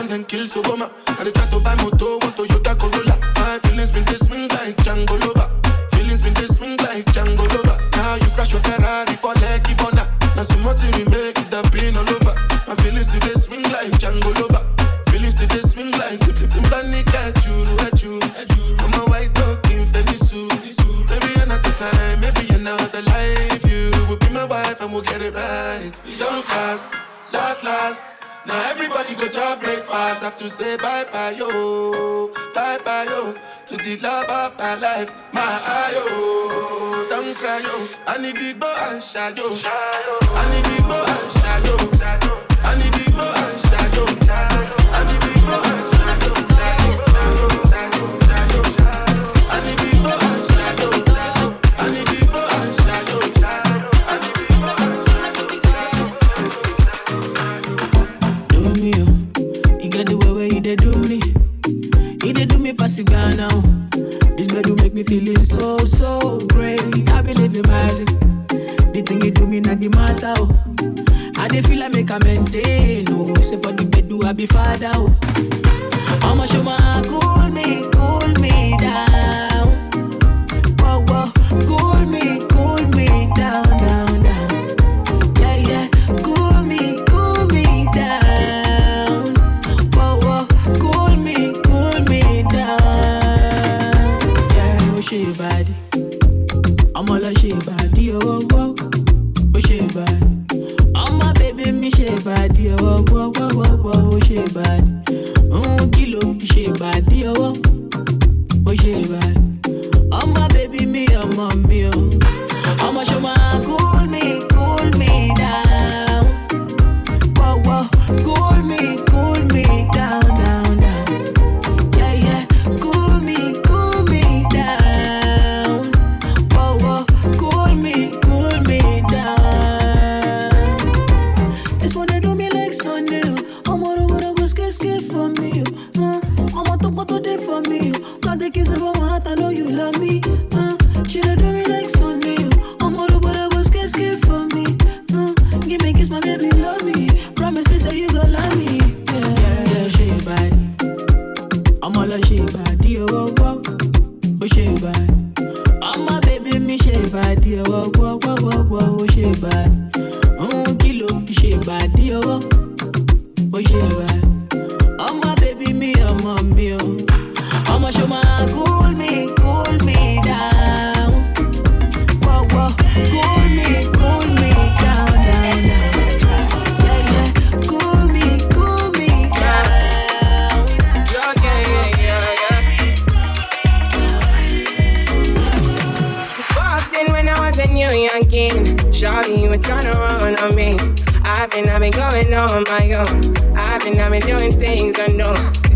and then kill Soboma. And they try to buy moto, want Toyota Corolla. My feelings been this swing like Django Lover. Feelings been this swing like Django Lover. Now you crash your Ferrari for Lucky Bona. Now so much we make it have been all over. My feelings today swing like Django Lover. Feelings today swing like Timbani Kajuru Ajuru. I'm a white dog in Felisu. Maybe another time, maybe another life. You will be my wife and we'll get it right. go chop breakfast, have to say bye bye yo, bye bye yo, to the love of my life, my ayo. Don't cry yo, I need the boy and shadow, I need the boy and shadow, I need the boy and shadow. to now, This do make me feeling so, so great. I believe in magic. The thing you do me not the matter. Oh. I dey feel like make I maintain. Oh, say for the bed do I be father. Oh. I'ma show my cool me, cool me down.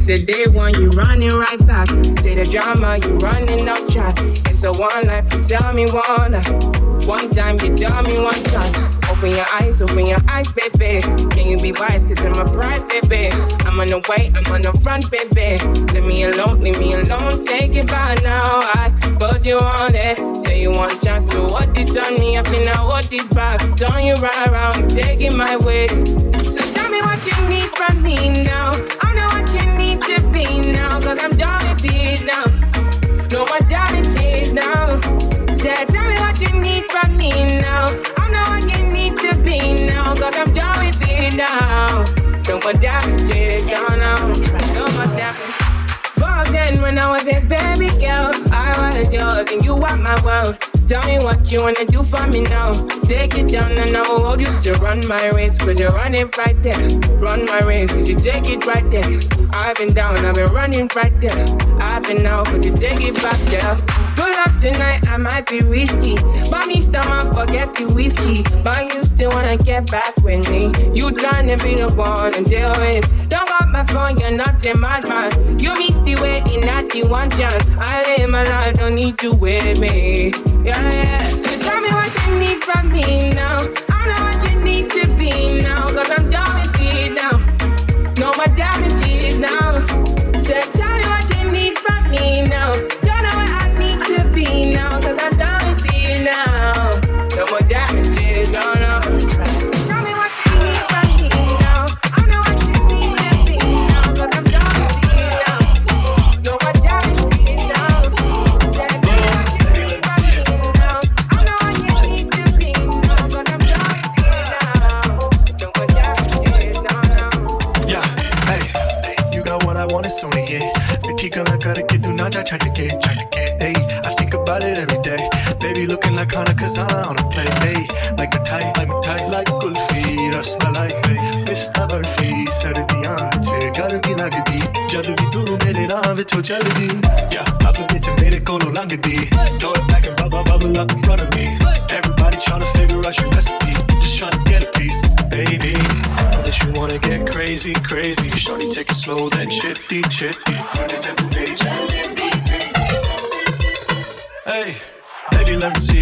A day one, you running right back. Say the drama, you running off track. It's a one life, you tell me one life. One time, you tell me one time. Open your eyes, open your eyes, baby. Can you be wise? Cause I'm a bride, baby. I'm on the way, I'm on the run, baby. Leave me alone, leave me alone. Take it by now. I put you on it. Say you want a chance, but what did on me? I feel now what did back. Don't you ride around, take it my way. So what you need from me now. I know what you need to be now. Cause I'm done with it now. No more damages now. Say, tell me what you need from me now. I know what you need to be now. Cause I'm done with it now. No more damages, no, no. No more damages. Back then when I was a baby girl, I was yours and you were my world. Tell me what you wanna do for me now. Take it down and I will hold you to run my race. Cause you run it right there. Run my race, cause you take it right there. I've been down, I've been running right there. I've been out, but you take it back there. Pull up tonight, I might be risky. But me stomach, forget the whiskey. But you still wanna get back with me. You trying to be the one to deal with. Don't got my phone, you're not in my mind. You missed the waiting at the one chance. I live my life, don't need you with me. Yeah, yeah. So tell me what you need from me now. I know what you need to be now. Cause I'm done try to get. trying to get, Ayy, I think about it every day. Baby looking like Khana Khazana on a play. Ayy, like a tight, like a tight, like Kulfi, Rasmalai. पिस्ता बर्फी सर्दियां च गर्मी लगदी जद भी तू मेरे राह विचों चलदी या पब विच मेरे कोलों लंघदी Throw it back and bubble bubble up in front of me. Everybody tryna figure out your recipe. Just tryna get a piece, baby. That you wanna get crazy, crazy. Shawty take it slow, then chitty, chitty it baby baby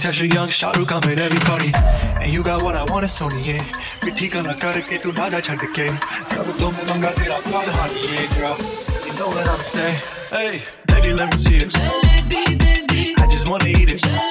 Tasha Young, Shah Rukh, I'm at every party. And you got what I want, it's only yeah. मिठी गल्ला करके तू ना जा छड़ के रब तो मैं मंगा तेरा प्यार हानी ये girl. You know what I'm saying? Hey. Baby let me see it. Jalebi baby. I just wanna eat it. Jalebi.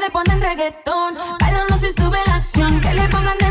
le ponen reggaetón, bailando si sube la acción, que le pongan de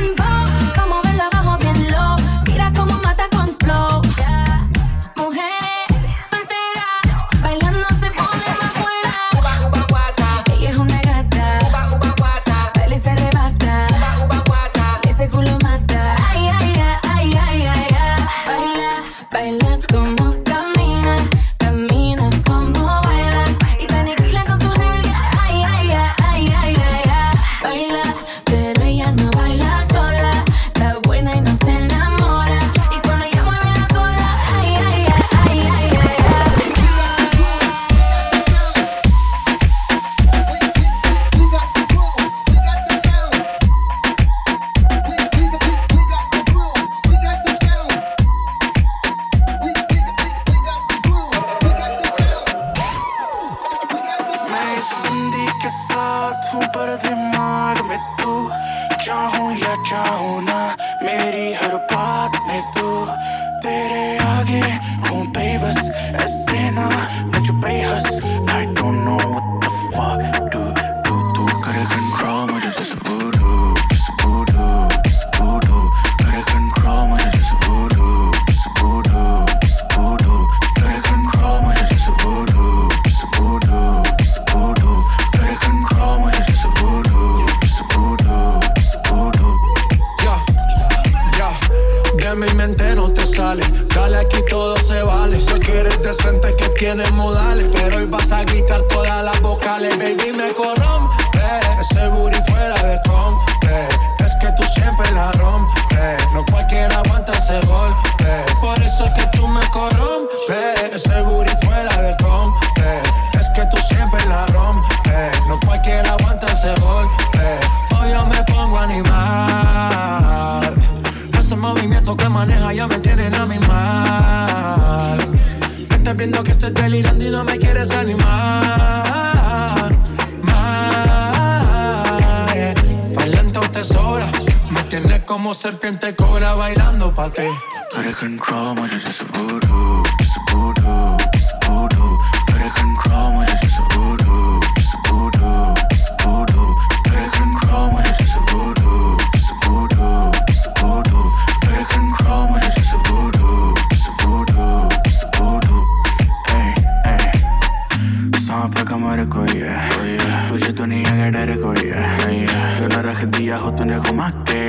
तूने घुमा के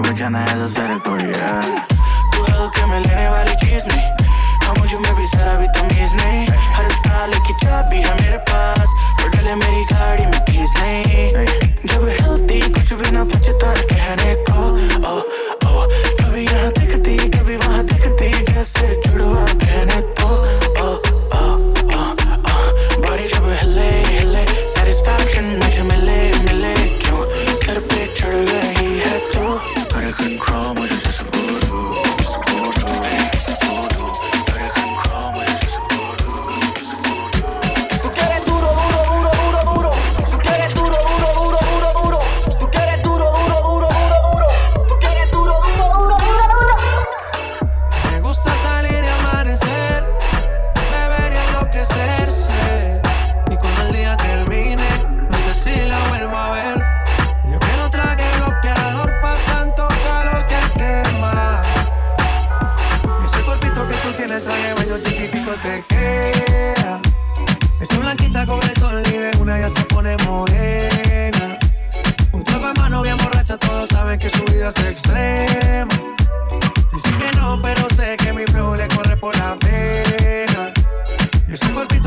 बचाना ऐसा sir है तू हल्के में लेने वाली चीज़ नहीं हाँ मुझे में भी जरा भी तमीज नहीं। हर ताले की चाबी है मेरे पास, और डले मेरी गाड़ी में कीज नहीं। जब हिलती, कुछ भी ना बचता कहने को, ओ ओ, कभी यहाँ दिखती, कभी वहाँ दिखती, जैसे जुड़वा कहने तो ओ ओ ओ ओ। बॉडी जब हिले चढ़ गई है तू। कर control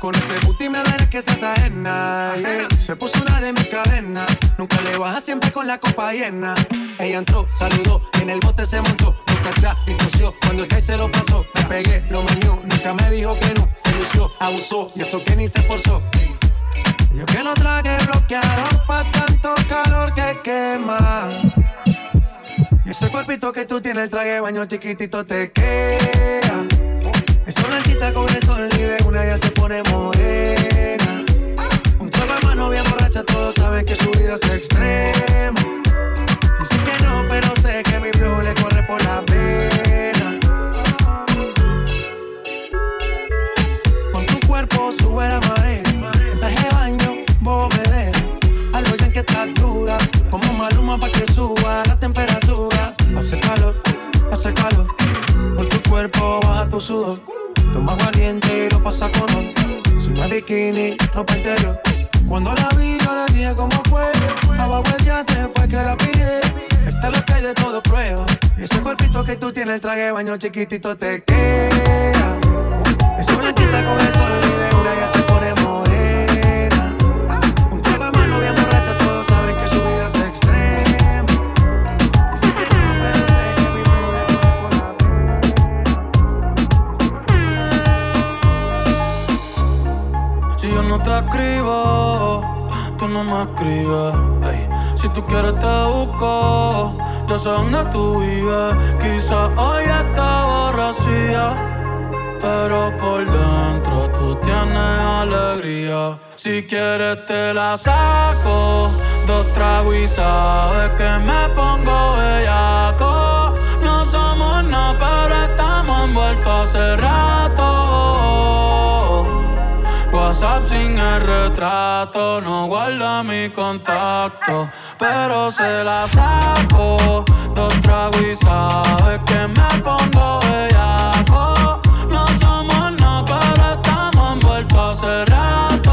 Con ese booty me verás que se ajena. yeah. Se puso una de mis cadenas. Nunca le baja siempre con la copa llena. Ella entró, saludó, en el bote se montó. Nunca atrás y tosió. Cuando el que se lo pasó, me pegué, lo meñó. Nunca me dijo que no. Se lució, abusó. Y eso que ni se esforzó. Yo que no traje bloqueador pa' tanto calor que quema. Y ese cuerpito que tú tienes, el traje baño chiquitito te queda. Esa blanquita con el sol y de una ya se pone morena. Un trago de mano bien borracha, todos saben que su vida es extrema. Dicen que no, pero sé que mi flow le corre por la pena. Con tu cuerpo sube la marea. Traje baño, dejas. Algo ya que estás dura. Como maluma pa' que suba la temperatura. Hace calor, hace calor. Cuerpo baja tu sudor. Toma valiente y lo pasa con honor. Si no es bikini, ropa interior. Cuando la vi, yo le dije cómo fue. Abajo el yate fue que la pillé. Esta es lo que hay de todo prueba. Ese cuerpito que tú tienes, el traje baño chiquitito te queda. Esa blanquita con el sol y de una ya se pone. Te escribo no me escribes. Si tú quieres te busco, yo sé dónde tú vives. Quizás hoy está borracía, pero por dentro tú tienes alegría. Si quieres te la saco, dos tragos y sabes que me pongo bellaco. No somos nada, pero estamos envueltos rato. WhatsApp sin el retrato, no guarda mi contacto, pero se la saco. Dos tragos y sabes que me pongo bellaco. No somos nada, pero estamos envueltos hace rato.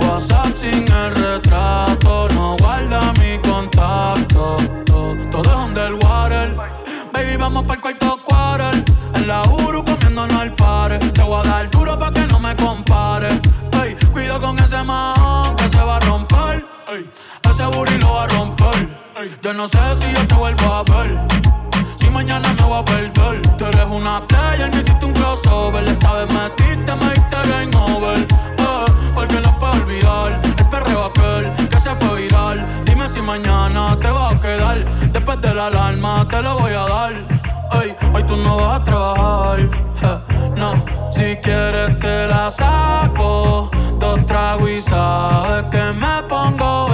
WhatsApp sin el retrato, no guarda mi contacto. Todo es underwater, baby, vamos para el cuarto quarter. En la Uru comiéndonos al par. Te voy a dar duro pa' que no me compare. Ey, cuido con ese man que se va a romper. Ey, ese booty lo va a romper. yo no sé si yo te vuelvo a ver. Si mañana me voy a perder. Tú eres una player, me hiciste un crossover. Esta vez metiste, me diste game over. Eh, porque no puedo olvidar el perreo aquel que se fue viral. Dime si mañana te va a quedar. Después de la alarma te lo voy a dar hoy tú no vas a trabajar. no, si quieres te la saco. Dos tragos y sabes que me pongo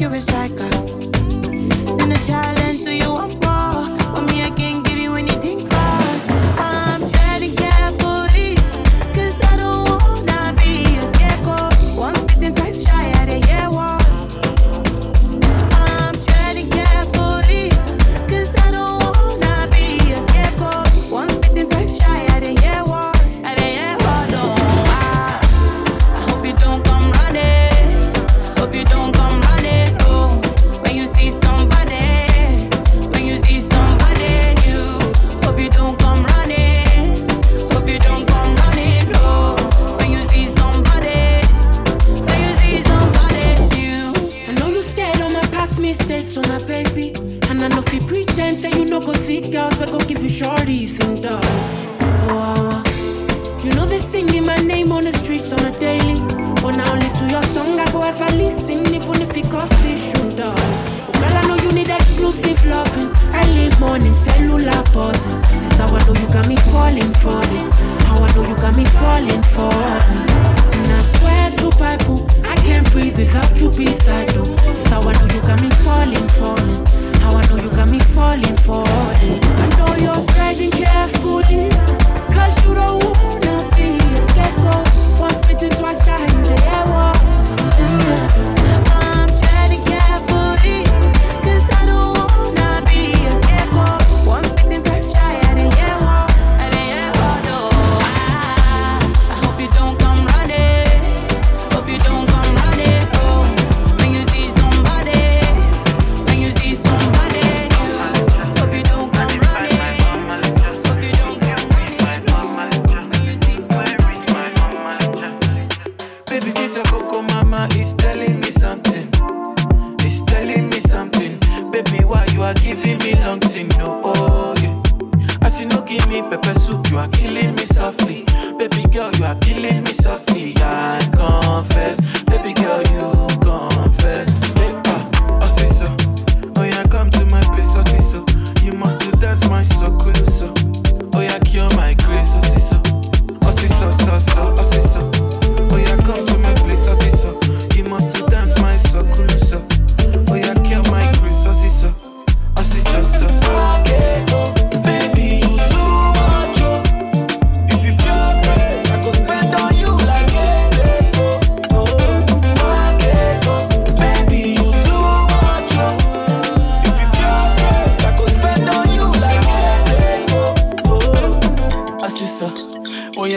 you a striker. Send a challenge to you, I'm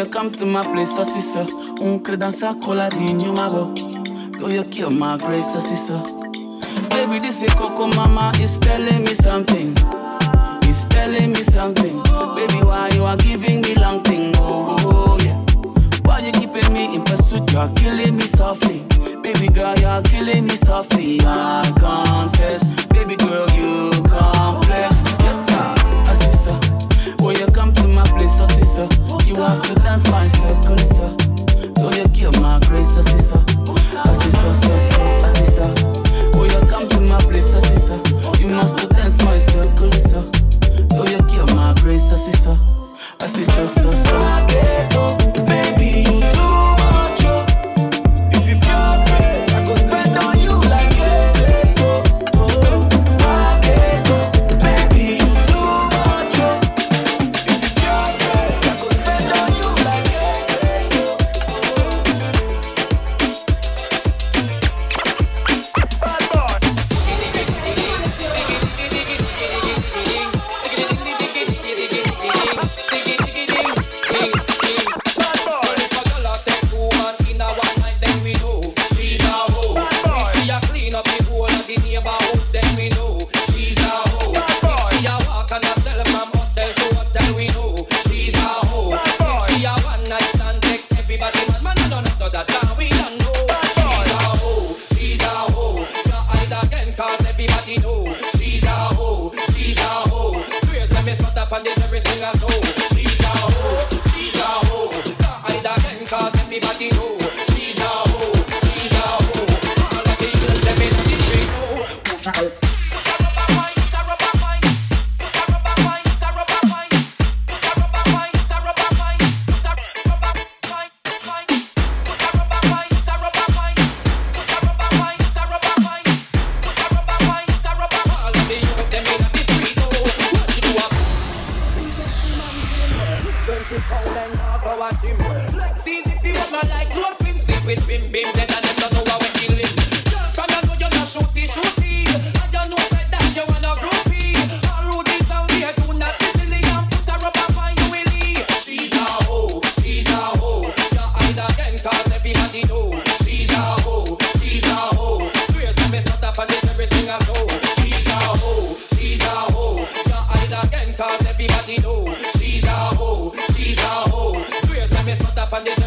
you come to my place, so Uncle dance credenza con la di new mago. Yo, you kill my grace, so sister. Baby, this is Coco Mama, is telling me something. It's telling me something. Baby, why you are giving me long thing? Oh, oh, oh, yeah. Why you keeping me in pursuit? You are killing me softly. Baby girl, you are killing me softly. I confess. Baby girl, you complex. You have to dance my circle, sir. Though you give my grace, sir, sister. I ah, see, sir, sir, sir, I ah, see, you come to my place, sir, sister. You must to dance my circle, sir. Though you give my grace, sir, sister. I see, sir. Ah, oh, pan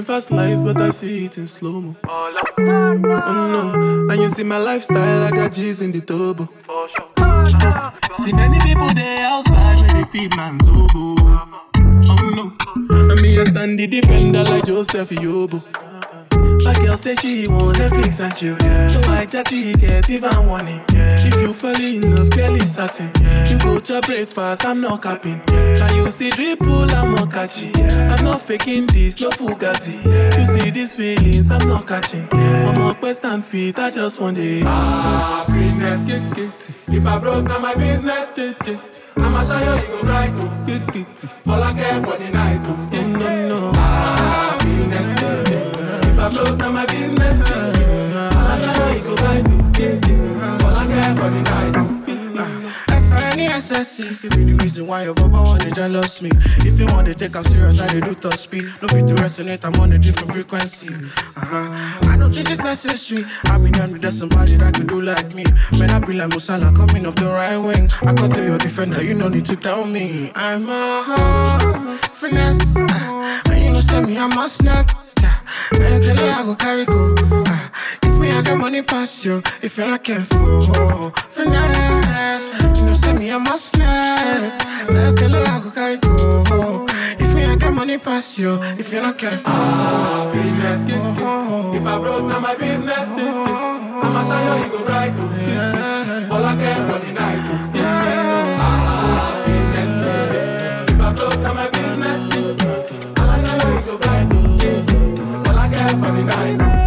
living fast life, but I see it in slow mo. Oh no, and you see my lifestyle, I got G's in the turbo. See many people there outside where they feed man's oboe. Oh no, and me a stand the defender like Joseph Yobo. My girl say she want Netflix and chill, so I chatty get even warning. If you fall in love, girl is satin. You go to breakfast, I'm not capping. Can you see dripple, I'm not catchy. I'm not faking this, no fugazi. You see these feelings, I'm not catching. I'm up west and feet, I just want it. Happiness, If I broke, now my business. Get I'ma show you, go right to get get Fall again for the night, oh. FNESSC if you be the reason why your baba wanna jealous me. If you wanna take I'm serious, I dey do top speed. No fit to resonate, I'm on a different frequency. Uh-huh. I don't think it's necessary. I be done with that somebody that could do like me. Man, I be like Mo Salah coming off the right wing. I got to your defender, you no need to tell me. I'm a horse, finesse. Uh, and you know, send me, I'm a snap. You I go carry go. Uh, if me I got money pass you, if you're not careful, finesse. You know, send me a must. Now you I go carry go. If me I got money pass you, if you're not careful, Happiness, get oh, get oh, oh. If I broke, now my business. I'ma show you, you go right to get Fall again for the night, oh. Happiness. If I broke, now my business. I'ma show you, you go right to get Fall again for the night,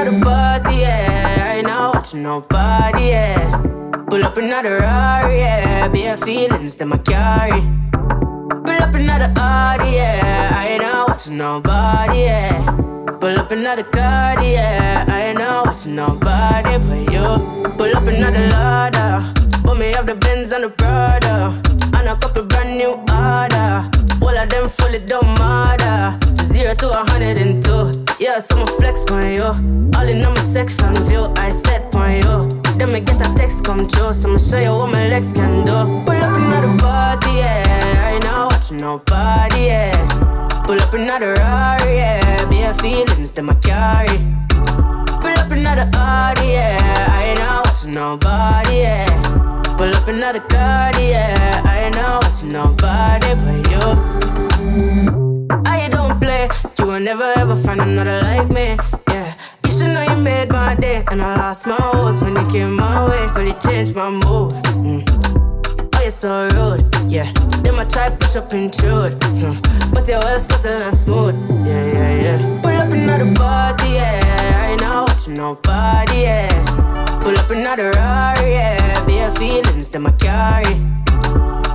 another party, yeah. I ain't not watching nobody, yeah. Pull up another Rari, yeah. Bare feelings that I carry. Pull up another Audi, yeah. I ain't not watching nobody, yeah. Pull up another card, yeah. I ain't not watching nobody but you. Pull up another Lada. Put me off the Benz and the Prada. And a couple brand new order. All of them fully don't matter. Zero to a hundred and two. Yeah, so I'ma flex on you. All in on my section view, I set on you. Then me get a text come true, so I'ma show you what my legs can do. Pull up another party, yeah. I ain't not watching nobody, yeah. Pull up another Rari, yeah. Bare feelings that I carry. Pull up another Audi, yeah. I ain't not watching nobody, yeah. Pull up another card, yeah. I ain't not watching nobody but you. Will never ever find another like me, yeah. You should know you made my day, and I lost my horse when you came my way, but it changed my mood. Mm. Oh, you're so rude, yeah. Then I try push up intrude, hmm. but you're well subtle and smooth, yeah, yeah, yeah. Pull up another party, yeah. I ain't not watching nobody, yeah. Pull up another Rari, yeah. Bare feelings that I carry.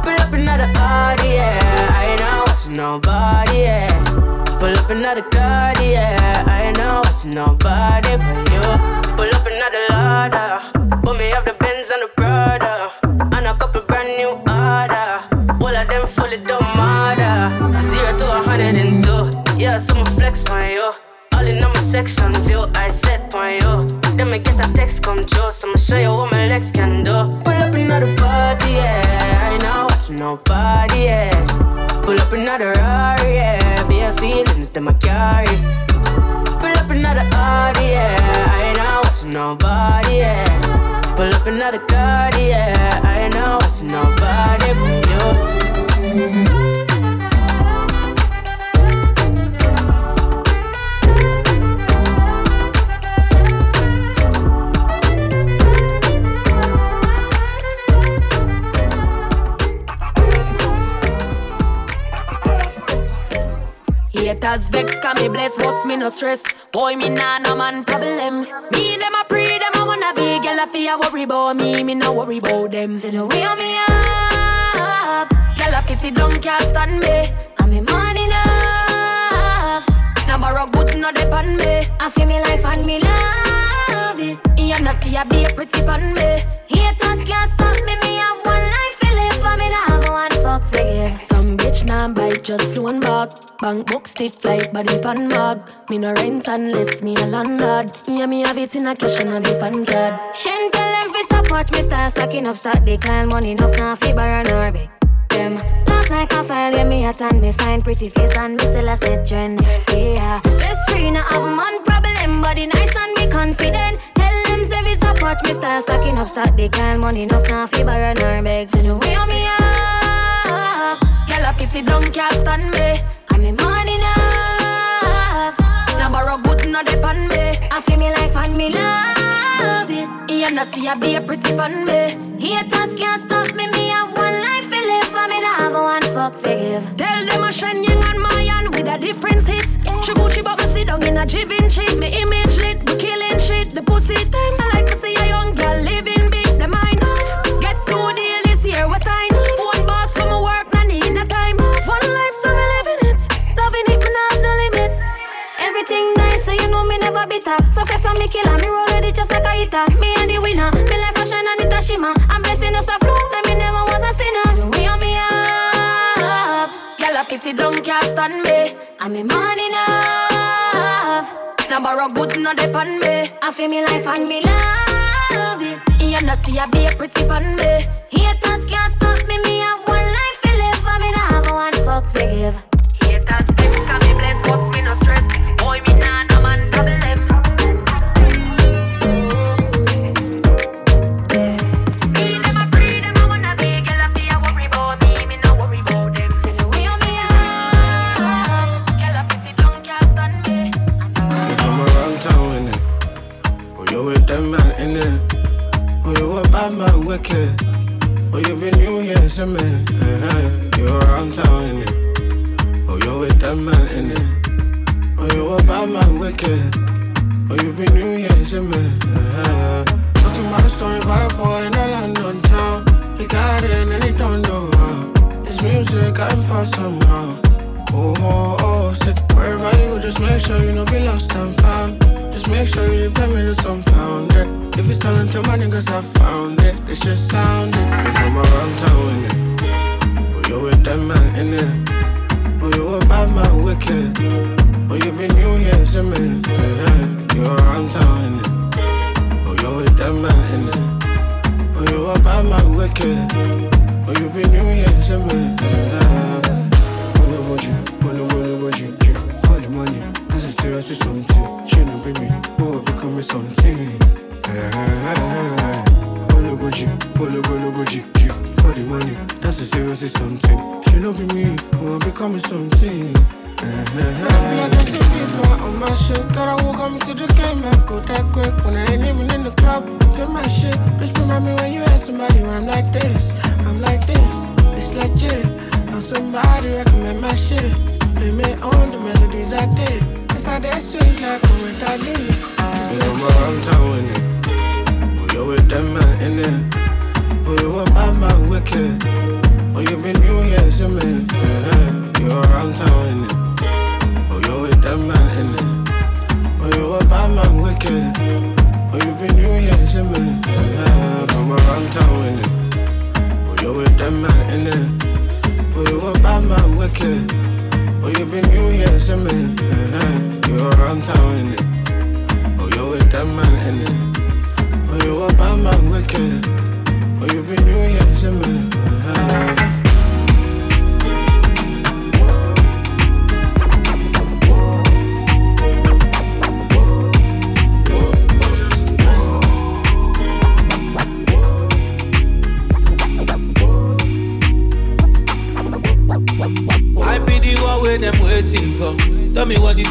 Pull up another Audi, yeah. I ain't not watching nobody, yeah. Pull up another card, yeah. I ain't not watching nobody but you. Pull up another Lada. Put me off the Benz and the Prada. And a couple brand new order. All of them fully don't matter. Zero to a hundred and two. Yeah, so I'ma flex on you. All in on my section view, I set on you. Then me get a text come true, so I'ma show you what my legs can do. Pull up another party, yeah. I ain't not watching nobody, yeah. Pull up another Rari, yeah. Bare feelings that I carry. Pull up another Audi, yeah. I ain't not watching nobody, yeah. Pull up another card, yeah. I ain't not watching nobody but you. Haters vex, can me bless, boss me no stress. Boy, me nah no man problem. Me them a pre, them a wanna be. Girl, I feel worry about me, me no worry about them. So no way me up. Girl, I feel sit down, can't stand me. I'm in money enough. Now borrow goods, no depend me. I feel me life and me love it. You know see I be a pretty pan me. Haters can't stop Nah bite, just one back. Bank book stiff like body pan mag. Me no rent unless me a landlord. Yeah, me have it in a cash and a big pan card. Shen tell them fi stop watch me start stacking up, start decline money enough now fi borrow nor beg. Them last night I file when me at and me find pretty face and me still a set trend. Yeah, stress free now have man problem, body nice and me confident. Tell them say fi stop watch me start stacking up, start decline money enough now fi borrow nor beg. So no way me up. Girl, I sit down, can't stand me. I'm in money enough. Now borrow goods, no depend me. I feel me life and me love it. You know see I be a pretty pan me. Haters can't stop me. Me have one life to live, and me not have one fuck forgive. Tell them I shine young and Mayan with a different hits. She Gucci but me sit down in a shit. Me image lit, we killing shit. The pussy time I like to see a young girl me bitter. Success and me killer, me roll with it just like a hitter. Me and the winner, me life a shine and it a Hiroshima. I'm blessing us a flow, let me never was a sinner. We on me up. Girl, a pissy don't can't stand me. I'm in money enough. Now borrow goods, not depend me. I feel me life and me love it. You know see I be a pretty pan me. Haters can't stop me. Me have one life to live. I mean I have one fuck forgive. Haters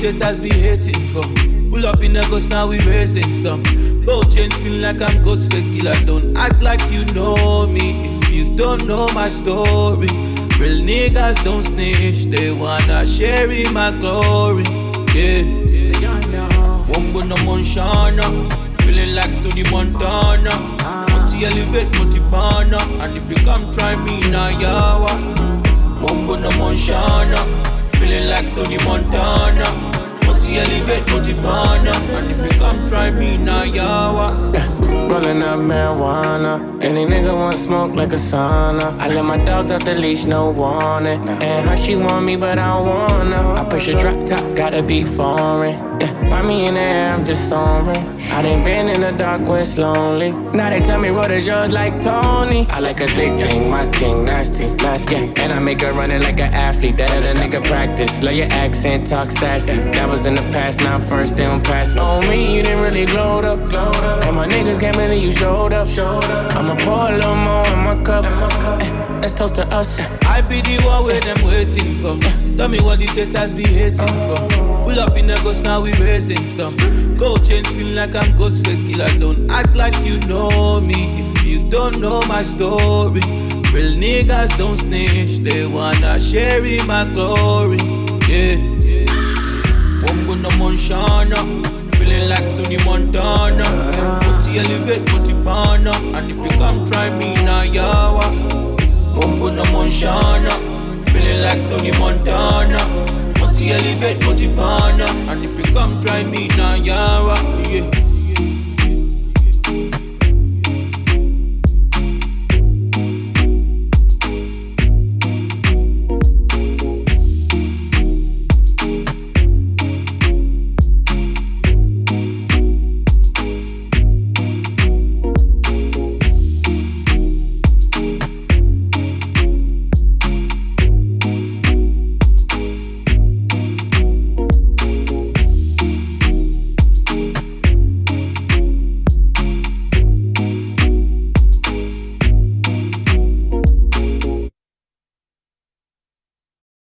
haters be hating for. Pull up in the ghost, now we raising stuff. Gold chains feel like I'm ghost fake killer. Don't act like you know me if you don't know my story. Real niggas don't snitch, they wanna share in my glory. Yeah. Wongo no Monshana, feeling like Tony Montana. Multi elevate, multi banner, and if you come try me now, yawa. Wongo no Monshana, feeling like Tony Montana. Multi elevate, banner, and if you come try me now, yawa. Rolling up marijuana. Any nigga want smoke like a sauna. I let my dogs out the leash, no warning. And how she want me, but I don't wanna. I push a drop top, gotta be foreign. Yeah, find me in the air, I'm just soaring. I done been in the dark where it's lonely. Now they tell me what is yours like Tony. I like a thick thing, my king, nasty, nasty. And I make her run it like an athlete. That other nigga practice. Love your accent, talk sassy. That was in the past, now first, they don't pass. On me, you didn't really glow up. And my niggas can't believe you showed up. I'ma pour a little more in my cup. In my Eh, Let's toast to us. Be the one where them waiting for. Tell me what the haters be hating for. Pull up in the ghost, now we raising stuff. Gold chains feel like I'm ghost fake killer. Don't act like you know me if you don't know my story. Real niggas don't snitch, they wanna share in my glory. Yeah. Wongo no Monshana, feeling like Tony Montana. Multi elevate, multi banner, and if you come try me now, yawa. Wongo no Monshana, feeling like Tony Montana. Multi elevate, multi and if you come try me now, yawa. Yeah.